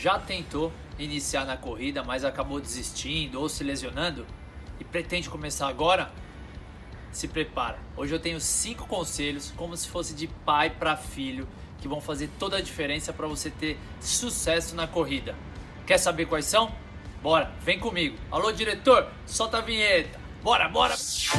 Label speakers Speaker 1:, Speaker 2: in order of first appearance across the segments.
Speaker 1: Já tentou iniciar na corrida, mas acabou desistindo ou se lesionando e pretende começar agora? Se prepara. Hoje eu tenho cinco conselhos, como se fosse de pai para filho, que vão fazer toda a diferença para você ter sucesso na corrida. Quer saber quais são? Bora, vem comigo. Alô, diretor, solta a vinheta. Bora, bora. Seja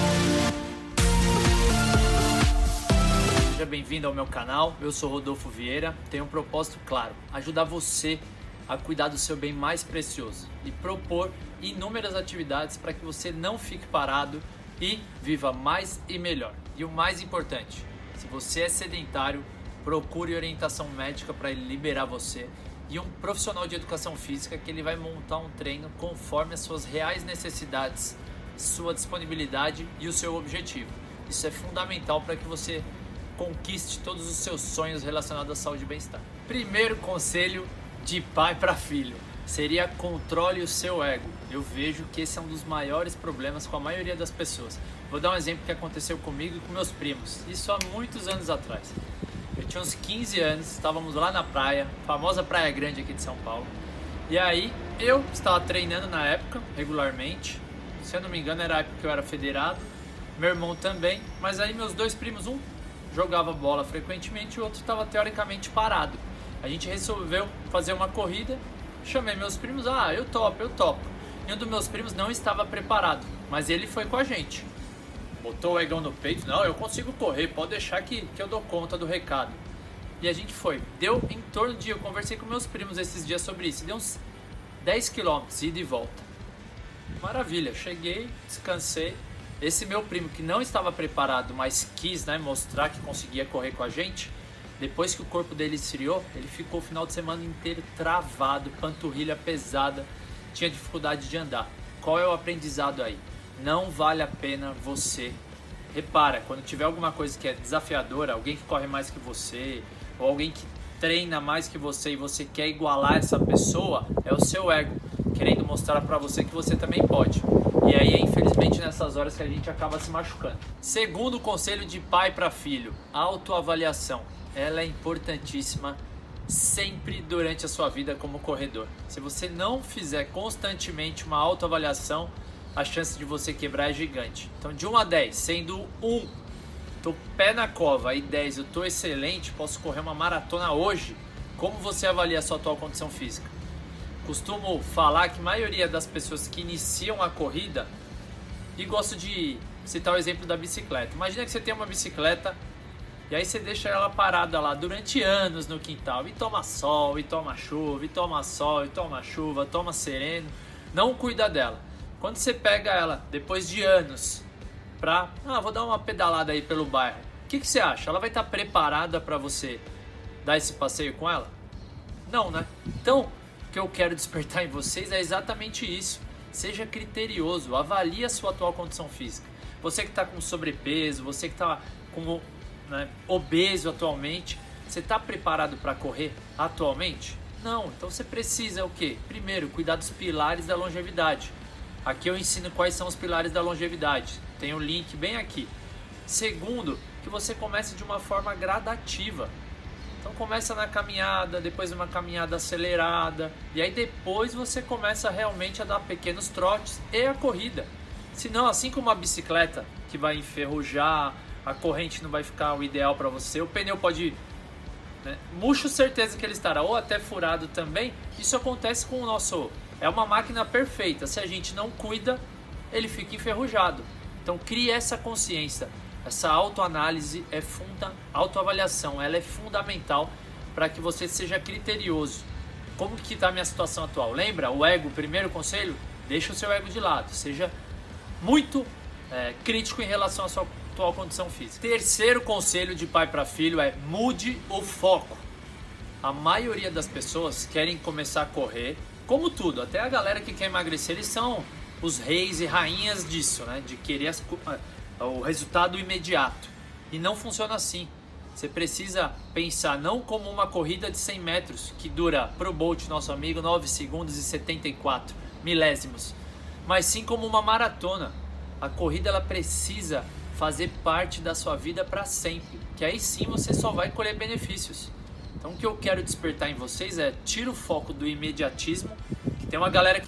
Speaker 1: bem-vindo ao meu canal. Eu sou Rodolfo Vieira. Tenho um propósito claro: ajudar você a cuidar do seu bem mais precioso e propor inúmeras atividades para que você não fique parado e viva mais e melhor. E o mais importante, se você é sedentário, procure orientação médica para liberar você e um profissional de educação física que ele vai montar um treino conforme as suas reais necessidades, sua disponibilidade e o seu objetivo. Isso é fundamental para que você conquiste todos os seus sonhos relacionados à saúde e bem-estar. Primeiro conselho de pai para filho seria controle o seu ego. Eu vejo que esse é um dos maiores problemas com a maioria das pessoas. Vou dar um exemplo que aconteceu comigo e com meus primos, isso há muitos anos atrás. Eu tinha uns 15 anos, estávamos lá na praia, famosa Praia Grande aqui de São Paulo. E aí eu estava treinando na época, regularmente. Se eu não me engano, era a época que eu era federado. Meu irmão também, mas aí meus dois primos, um jogava bola frequentemente e o outro estava teoricamente parado. A gente resolveu fazer uma corrida, chamei meus primos, ah, eu topo, eu topo. E um dos meus primos não estava preparado, mas ele foi com a gente. Botou o egão no peito, não, eu consigo correr, pode deixar que, que eu dou conta do recado. E a gente foi. Deu em torno de. Eu conversei com meus primos esses dias sobre isso. Deu uns 10 quilômetros, ida e volta. Maravilha, cheguei, descansei. Esse meu primo que não estava preparado, mas quis né, mostrar que conseguia correr com a gente, depois que o corpo dele esfriou, ele ficou o final de semana inteiro travado, panturrilha pesada, tinha dificuldade de andar. Qual é o aprendizado aí? Não vale a pena você. Repara, quando tiver alguma coisa que é desafiadora, alguém que corre mais que você, ou alguém que treina mais que você e você quer igualar essa pessoa, é o seu ego querendo mostrar para você que você também pode. E aí é infelizmente nessas horas que a gente acaba se machucando. Segundo conselho de pai para filho, autoavaliação ela é importantíssima sempre durante a sua vida como corredor. Se você não fizer constantemente uma autoavaliação, a chance de você quebrar é gigante. Então, de 1 a 10, sendo 1, tô pé na cova e 10, eu tô excelente, posso correr uma maratona hoje. Como você avalia a sua atual condição física? Costumo falar que a maioria das pessoas que iniciam a corrida, e gosto de citar o exemplo da bicicleta. Imagina que você tem uma bicicleta e aí você deixa ela parada lá durante anos no quintal e toma sol, e toma chuva, e toma sol, e toma chuva, toma sereno, não cuida dela. Quando você pega ela depois de anos pra, ah, vou dar uma pedalada aí pelo bairro. O que, que você acha? Ela vai estar tá preparada para você dar esse passeio com ela? Não, né? Então, o que eu quero despertar em vocês é exatamente isso. Seja criterioso, avalie a sua atual condição física. Você que está com sobrepeso, você que está com né, obeso atualmente, você está preparado para correr atualmente? Não, então você precisa o quê? Primeiro, cuidar dos pilares da longevidade. Aqui eu ensino quais são os pilares da longevidade. Tem o um link bem aqui. Segundo, que você comece de uma forma gradativa. Então começa na caminhada, depois uma caminhada acelerada, e aí depois você começa realmente a dar pequenos trotes e a corrida. Senão, assim como a bicicleta que vai enferrujar, a corrente não vai ficar o ideal para você, o pneu pode né? murcho certeza que ele estará ou até furado também. Isso acontece com o nosso é uma máquina perfeita. Se a gente não cuida, ele fica enferrujado. Então crie essa consciência. Essa autoanálise é funda, autoavaliação, ela é fundamental para que você seja criterioso. Como que está a minha situação atual? Lembra o ego, primeiro conselho? Deixa o seu ego de lado. Seja muito é, crítico em relação à sua atual condição física. Terceiro conselho de pai para filho é mude o foco. A maioria das pessoas querem começar a correr, como tudo, até a galera que quer emagrecer, eles são os reis e rainhas disso, né? De querer as, o resultado imediato. E não funciona assim. Você precisa pensar não como uma corrida de 100 metros que dura pro Bolt, nosso amigo, 9 segundos e 74 milésimos, mas sim como uma maratona. A corrida ela precisa fazer parte da sua vida para sempre, que aí sim você só vai colher benefícios. Então o que eu quero despertar em vocês é tira o foco do imediatismo, que tem uma galera que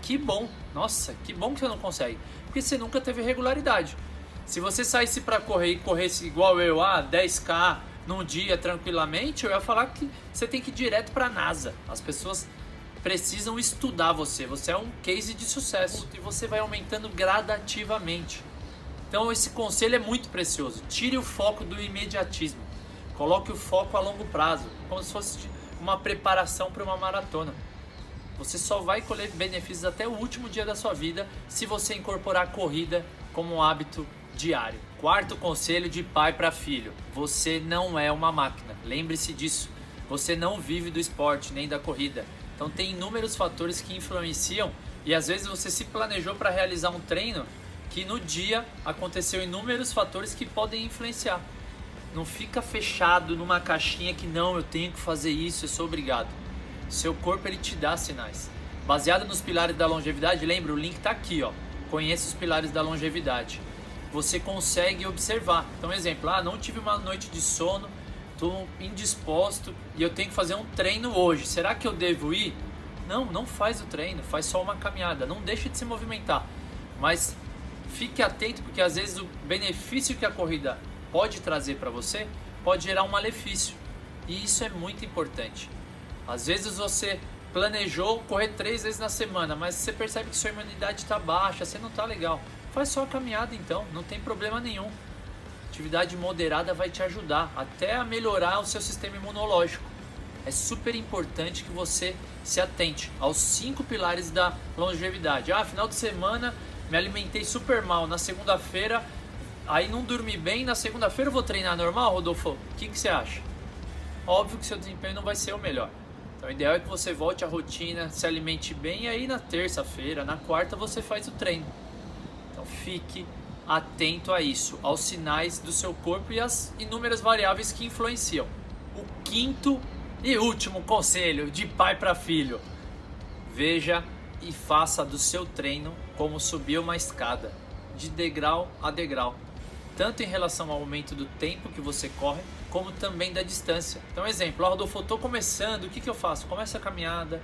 Speaker 1: Que bom, nossa, que bom que você não consegue, porque você nunca teve regularidade. Se você saísse para correr e corresse igual eu, ah, 10k num dia tranquilamente, eu ia falar que você tem que ir direto para NASA. As pessoas precisam estudar você. Você é um case de sucesso e você vai aumentando gradativamente. Então esse conselho é muito precioso. Tire o foco do imediatismo. Coloque o foco a longo prazo, como se fosse uma preparação para uma maratona. Você só vai colher benefícios até o último dia da sua vida se você incorporar a corrida como um hábito diário. Quarto conselho de pai para filho: você não é uma máquina. Lembre-se disso. Você não vive do esporte nem da corrida. Então tem inúmeros fatores que influenciam e às vezes você se planejou para realizar um treino que no dia aconteceu inúmeros fatores que podem influenciar. Não fica fechado numa caixinha que não, eu tenho que fazer isso, eu sou obrigado. Seu corpo ele te dá sinais. Baseado nos pilares da longevidade, lembra, o link está aqui, ó. Conheça os pilares da longevidade você consegue observar. Então, exemplo, ah, não tive uma noite de sono, estou indisposto e eu tenho que fazer um treino hoje. Será que eu devo ir? Não, não faz o treino, faz só uma caminhada, não deixe de se movimentar. Mas fique atento porque às vezes o benefício que a corrida pode trazer para você pode gerar um malefício. E isso é muito importante. Às vezes você planejou correr três vezes na semana, mas você percebe que sua imunidade está baixa, você não está legal. Faz só a caminhada então, não tem problema nenhum. Atividade moderada vai te ajudar até a melhorar o seu sistema imunológico. É super importante que você se atente aos cinco pilares da longevidade. Ah, final de semana me alimentei super mal. Na segunda-feira, aí não dormi bem. Na segunda-feira eu vou treinar normal, Rodolfo? O que, que você acha? Óbvio que seu desempenho não vai ser o melhor. Então, o ideal é que você volte à rotina, se alimente bem. E aí, na terça-feira, na quarta, você faz o treino. Fique atento a isso, aos sinais do seu corpo e às inúmeras variáveis que influenciam. O quinto e último conselho de pai para filho: veja e faça do seu treino como subir uma escada, de degrau a degrau, tanto em relação ao aumento do tempo que você corre, como também da distância. Então, exemplo, Rodolfo, eu estou começando, o que, que eu faço? Começa a caminhada,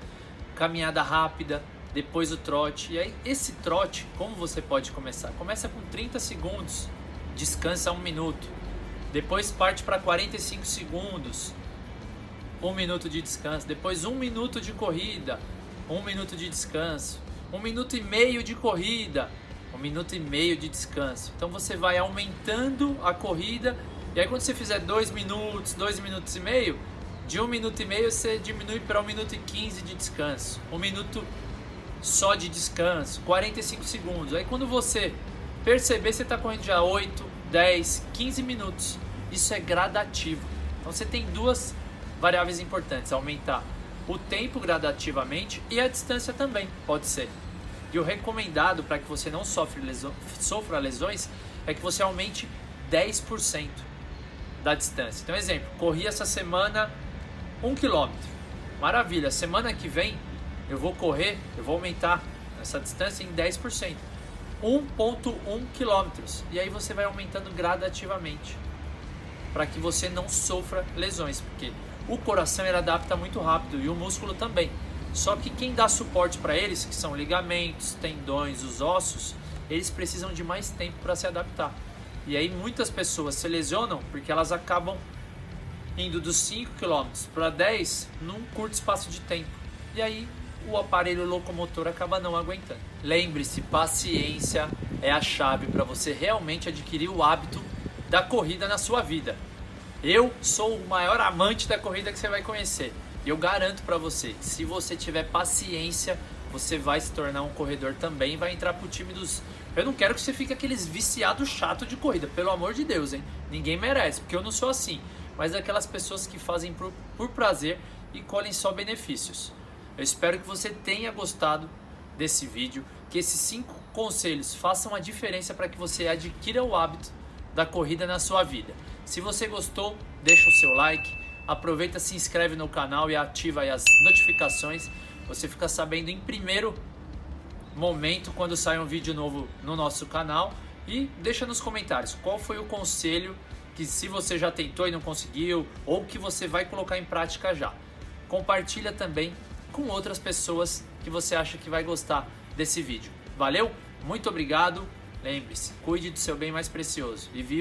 Speaker 1: caminhada rápida, depois o trote. E aí, esse trote, como você pode começar? Começa com 30 segundos, descansa um minuto. Depois parte para 45 segundos, um minuto de descanso. Depois um minuto de corrida, um minuto de descanso. Um minuto e meio de corrida, um minuto e meio de descanso. Então você vai aumentando a corrida. E aí quando você fizer dois minutos, dois minutos e meio, de um minuto e meio você diminui para um minuto e quinze de descanso. Um minuto só de descanso, 45 segundos. Aí quando você perceber, você está correndo já 8, 10, 15 minutos. Isso é gradativo. Então você tem duas variáveis importantes: aumentar o tempo gradativamente e a distância também, pode ser. E o recomendado para que você não sofra, leso sofra lesões é que você aumente 10% da distância. Então, exemplo, corri essa semana 1 km. Maravilha, semana que vem eu vou correr, eu vou aumentar essa distância em 10%. 1.1 quilômetros. E aí você vai aumentando gradativamente para que você não sofra lesões, porque o coração ele adapta muito rápido e o músculo também. Só que quem dá suporte para eles, que são ligamentos, tendões, os ossos, eles precisam de mais tempo para se adaptar. E aí muitas pessoas se lesionam porque elas acabam indo dos 5 km para 10 num curto espaço de tempo. E aí o aparelho locomotor acaba não aguentando. Lembre-se, paciência é a chave para você realmente adquirir o hábito da corrida na sua vida. Eu sou o maior amante da corrida que você vai conhecer. E eu garanto para você, se você tiver paciência, você vai se tornar um corredor também, vai entrar pro time dos eu não quero que você fique aqueles viciados chato de corrida, pelo amor de Deus, hein? Ninguém merece, porque eu não sou assim. Mas aquelas pessoas que fazem por, por prazer e colhem só benefícios. Eu espero que você tenha gostado desse vídeo, que esses cinco conselhos façam a diferença para que você adquira o hábito da corrida na sua vida. Se você gostou, deixa o seu like, aproveita, se inscreve no canal e ativa as notificações. Você fica sabendo em primeiro momento quando sai um vídeo novo no nosso canal e deixa nos comentários qual foi o conselho que se você já tentou e não conseguiu ou que você vai colocar em prática já. Compartilha também com outras pessoas que você acha que vai gostar desse vídeo. Valeu? Muito obrigado. Lembre-se, cuide do seu bem mais precioso e viva